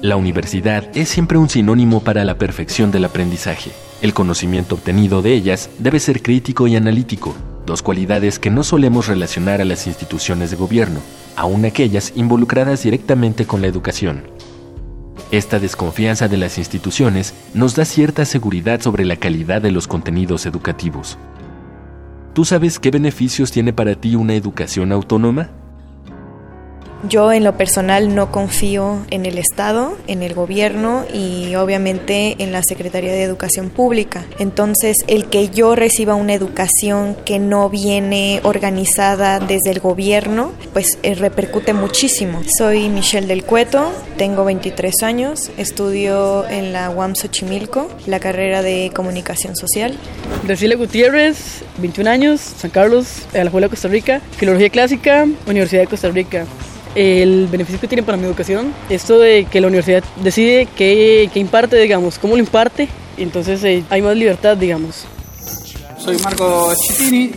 La universidad es siempre un sinónimo para la perfección del aprendizaje. El conocimiento obtenido de ellas debe ser crítico y analítico, dos cualidades que no solemos relacionar a las instituciones de gobierno, aun aquellas involucradas directamente con la educación. Esta desconfianza de las instituciones nos da cierta seguridad sobre la calidad de los contenidos educativos. ¿Tú sabes qué beneficios tiene para ti una educación autónoma? Yo en lo personal no confío en el Estado, en el gobierno y obviamente en la Secretaría de Educación Pública. Entonces, el que yo reciba una educación que no viene organizada desde el gobierno, pues eh, repercute muchísimo. Soy Michelle del Cueto, tengo 23 años, estudio en la UAM Xochimilco, la carrera de Comunicación Social. Graciela Gutiérrez, 21 años, San Carlos, a la Escuela de Costa Rica, Filología Clásica, Universidad de Costa Rica el beneficio que tiene para mi educación, esto de que la universidad decide qué, qué imparte, digamos, cómo lo imparte, entonces eh, hay más libertad, digamos. Soy Marco Chitini,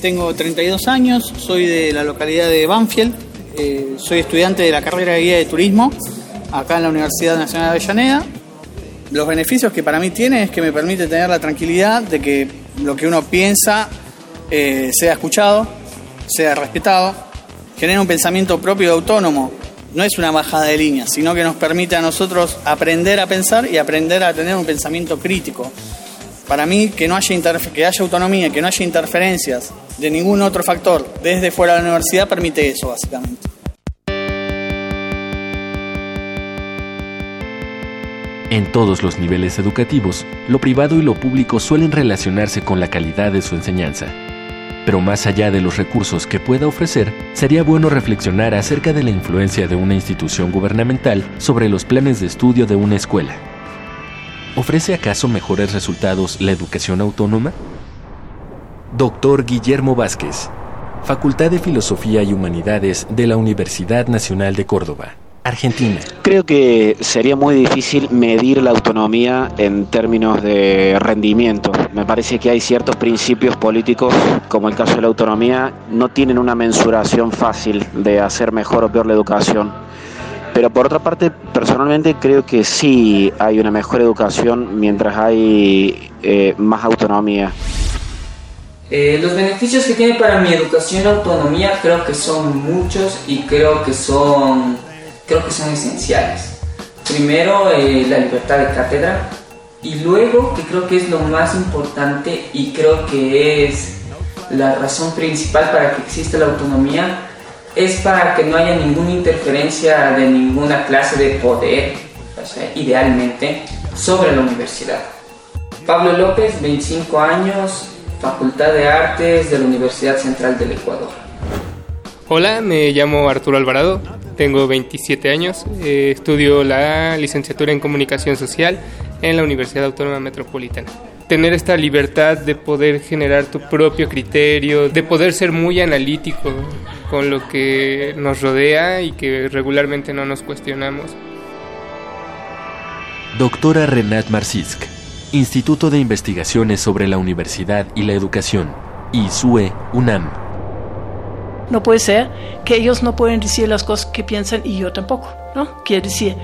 tengo 32 años, soy de la localidad de Banfield, eh, soy estudiante de la carrera de guía de turismo acá en la Universidad Nacional de Avellaneda. Los beneficios que para mí tiene es que me permite tener la tranquilidad de que lo que uno piensa eh, sea escuchado, sea respetado genera un pensamiento propio y autónomo. No es una bajada de línea, sino que nos permite a nosotros aprender a pensar y aprender a tener un pensamiento crítico. Para mí, que no haya, que haya autonomía, que no haya interferencias de ningún otro factor desde fuera de la universidad permite eso, básicamente. En todos los niveles educativos, lo privado y lo público suelen relacionarse con la calidad de su enseñanza. Pero más allá de los recursos que pueda ofrecer, sería bueno reflexionar acerca de la influencia de una institución gubernamental sobre los planes de estudio de una escuela. ¿Ofrece acaso mejores resultados la educación autónoma? Doctor Guillermo Vázquez, Facultad de Filosofía y Humanidades de la Universidad Nacional de Córdoba. Argentina. Creo que sería muy difícil medir la autonomía en términos de rendimiento. Me parece que hay ciertos principios políticos, como el caso de la autonomía, no tienen una mensuración fácil de hacer mejor o peor la educación. Pero por otra parte, personalmente creo que sí hay una mejor educación mientras hay eh, más autonomía. Eh, los beneficios que tiene para mi educación la autonomía creo que son muchos y creo que son creo que son esenciales. Primero, eh, la libertad de cátedra y luego, que creo que es lo más importante y creo que es la razón principal para que exista la autonomía, es para que no haya ninguna interferencia de ninguna clase de poder, idealmente, sobre la universidad. Pablo López, 25 años, Facultad de Artes de la Universidad Central del Ecuador. Hola, me llamo Arturo Alvarado, tengo 27 años, eh, estudio la licenciatura en comunicación social en la Universidad Autónoma Metropolitana. Tener esta libertad de poder generar tu propio criterio, de poder ser muy analítico con lo que nos rodea y que regularmente no nos cuestionamos. Doctora Renat Marcisk, Instituto de Investigaciones sobre la Universidad y la Educación, ISUE, UNAM. No puede ser que ellos no pueden decir las cosas que piensan y yo tampoco, ¿no? Quiere decir,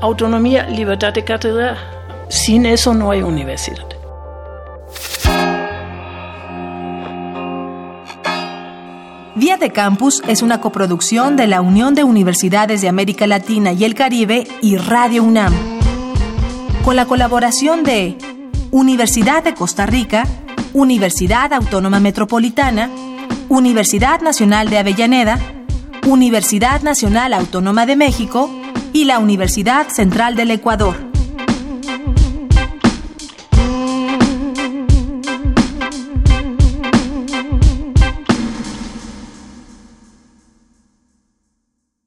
autonomía, libertad de cátedra, sin eso no hay universidad. Día de Campus es una coproducción de la Unión de Universidades de América Latina y el Caribe y Radio UNAM, con la colaboración de Universidad de Costa Rica, Universidad Autónoma Metropolitana, Universidad Nacional de Avellaneda, Universidad Nacional Autónoma de México y la Universidad Central del Ecuador.